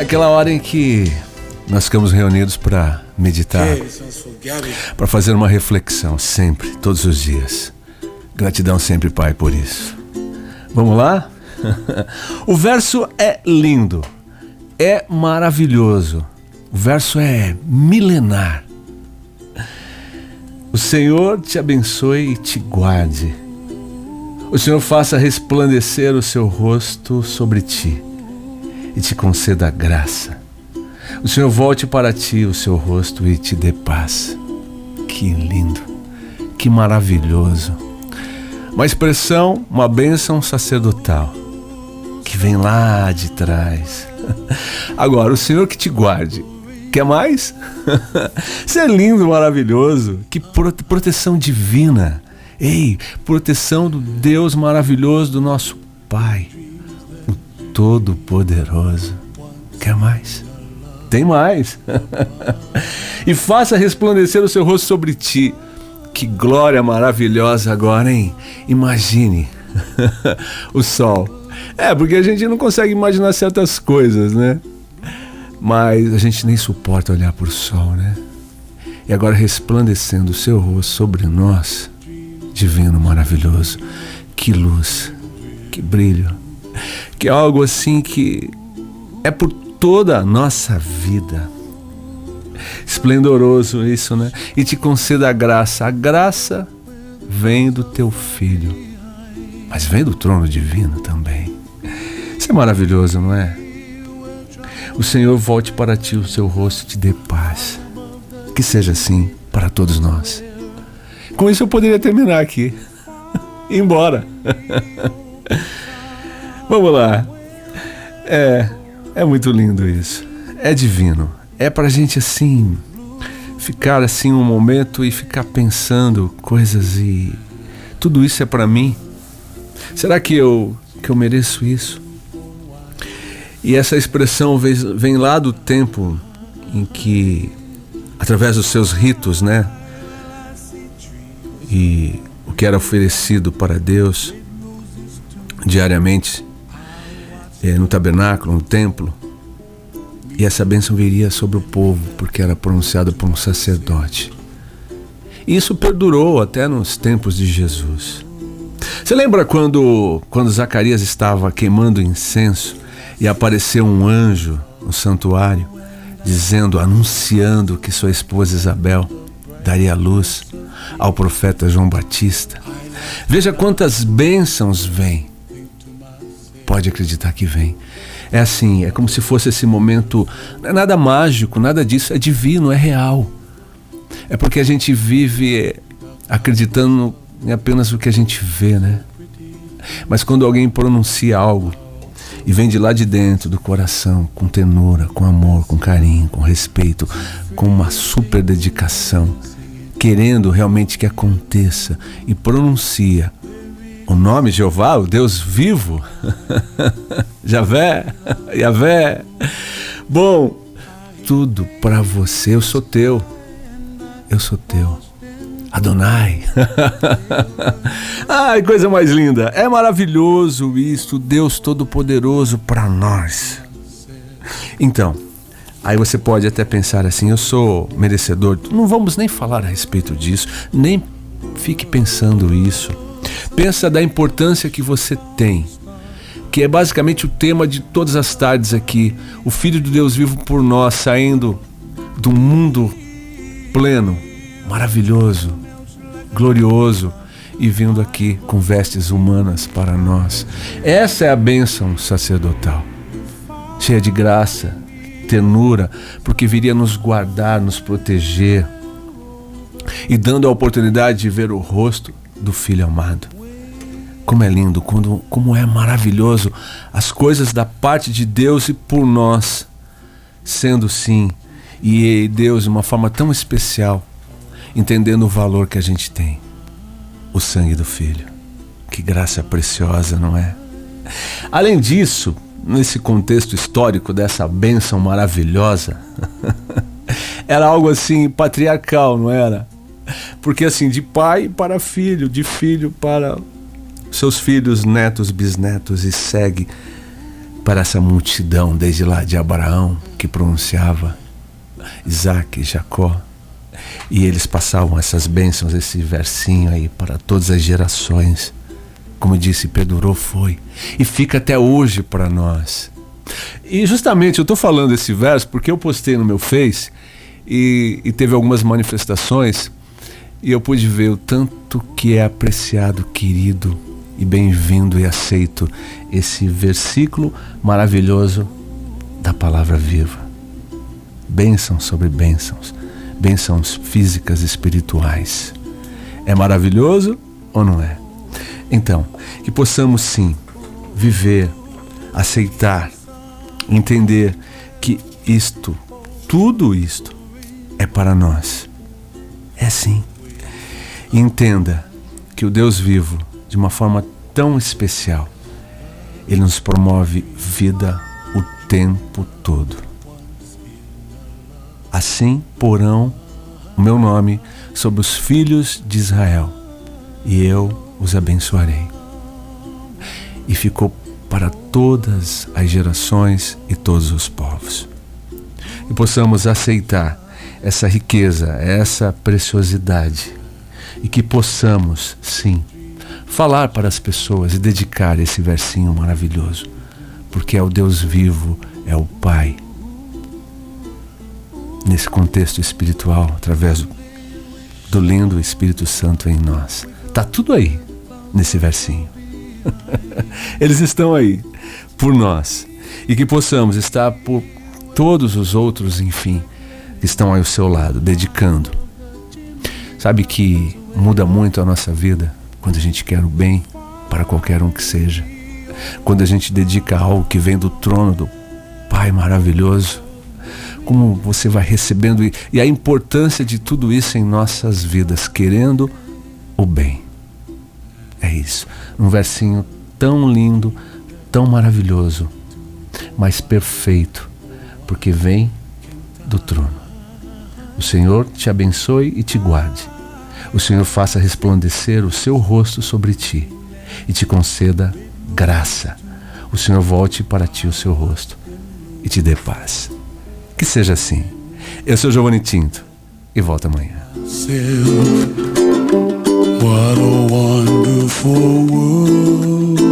Aquela hora em que nós ficamos reunidos para meditar, para fazer uma reflexão, sempre, todos os dias. Gratidão sempre, Pai, por isso. Vamos lá? o verso é lindo, é maravilhoso, o verso é milenar. O Senhor te abençoe e te guarde. O Senhor faça resplandecer o seu rosto sobre ti e te conceda graça. O Senhor volte para ti o seu rosto e te dê paz. Que lindo, que maravilhoso. Uma expressão, uma bênção sacerdotal que vem lá de trás. Agora, o Senhor que te guarde. Quer mais? Isso é lindo, maravilhoso. Que proteção divina. Ei, proteção do Deus maravilhoso do nosso Pai. Todo-Poderoso. Quer mais? Tem mais. e faça resplandecer o seu rosto sobre ti. Que glória maravilhosa agora, hein? Imagine o sol. É, porque a gente não consegue imaginar certas coisas, né? Mas a gente nem suporta olhar para o sol, né? E agora resplandecendo o seu rosto sobre nós, divino, maravilhoso. Que luz, que brilho que é algo assim que é por toda a nossa vida. Esplendoroso isso, né? E te conceda a graça. A graça vem do teu filho, mas vem do trono divino também. Isso é maravilhoso, não é? O Senhor volte para ti o seu rosto e te dê paz. Que seja assim para todos nós. Com isso eu poderia terminar aqui. embora. Vamos lá. É, é muito lindo isso. É divino. É pra gente assim ficar assim um momento e ficar pensando coisas e tudo isso é para mim. Será que eu que eu mereço isso? E essa expressão vem, lá do tempo em que através dos seus ritos, né? E o que era oferecido para Deus diariamente é, no tabernáculo, no templo. E essa bênção viria sobre o povo, porque era pronunciada por um sacerdote. E isso perdurou até nos tempos de Jesus. Você lembra quando, quando Zacarias estava queimando incenso e apareceu um anjo no santuário, dizendo, anunciando que sua esposa Isabel daria luz ao profeta João Batista? Veja quantas bênçãos vêm pode acreditar que vem. É assim, é como se fosse esse momento, não é nada mágico, nada disso, é divino, é real. É porque a gente vive acreditando em apenas o que a gente vê, né? Mas quando alguém pronuncia algo e vem de lá de dentro do coração, com tenura, com amor, com carinho, com respeito, com uma super dedicação, querendo realmente que aconteça e pronuncia o nome Jeová, o Deus vivo, Javé, Javé. Bom, tudo para você, eu sou teu, eu sou teu. Adonai. Ai, coisa mais linda. É maravilhoso isso, Deus Todo-Poderoso para nós. Então, aí você pode até pensar assim: eu sou merecedor. Não vamos nem falar a respeito disso, nem fique pensando isso. Pensa da importância que você tem, que é basicamente o tema de todas as tardes aqui. O Filho de Deus vivo por nós, saindo do mundo pleno, maravilhoso, glorioso e vindo aqui com vestes humanas para nós. Essa é a bênção sacerdotal, cheia de graça, ternura, porque viria nos guardar, nos proteger e dando a oportunidade de ver o rosto do Filho amado. Como é lindo, quando, como é maravilhoso as coisas da parte de Deus e por nós, sendo sim, e Deus de uma forma tão especial, entendendo o valor que a gente tem, o sangue do Filho. Que graça preciosa, não é? Além disso, nesse contexto histórico dessa bênção maravilhosa, era algo assim patriarcal, não era? Porque assim, de pai para filho, de filho para seus filhos, netos, bisnetos e segue para essa multidão desde lá de Abraão que pronunciava Isaac Jacó. E eles passavam essas bênçãos, esse versinho aí para todas as gerações. Como disse, perdurou, foi. E fica até hoje para nós. E justamente eu estou falando esse verso porque eu postei no meu Face e, e teve algumas manifestações e eu pude ver o tanto que é apreciado, querido e bem-vindo e aceito esse versículo maravilhoso da palavra viva. Bênçãos sobre bênçãos, bênçãos físicas e espirituais. É maravilhoso ou não é? Então, que possamos sim viver, aceitar, entender que isto, tudo isto, é para nós. É sim. Entenda que o Deus vivo, de uma forma tão especial, Ele nos promove vida o tempo todo. Assim porão o meu nome sobre os filhos de Israel, e eu os abençoarei. E ficou para todas as gerações e todos os povos. E possamos aceitar essa riqueza, essa preciosidade e que possamos, sim, falar para as pessoas e dedicar esse versinho maravilhoso, porque é o Deus vivo, é o Pai. Nesse contexto espiritual, através do lindo Espírito Santo em nós. Tá tudo aí nesse versinho. Eles estão aí por nós e que possamos estar por todos os outros, enfim, que estão aí ao seu lado, dedicando. Sabe que muda muito a nossa vida quando a gente quer o bem para qualquer um que seja. Quando a gente dedica algo que vem do trono do Pai maravilhoso. Como você vai recebendo e a importância de tudo isso em nossas vidas, querendo o bem. É isso. Um versinho tão lindo, tão maravilhoso, mas perfeito, porque vem do trono. O Senhor te abençoe e te guarde o Senhor faça resplandecer o seu rosto sobre ti e te conceda graça. O Senhor volte para ti o seu rosto e te dê paz. Que seja assim. Eu sou Giovanni Tinto e volto amanhã. What a wonderful world.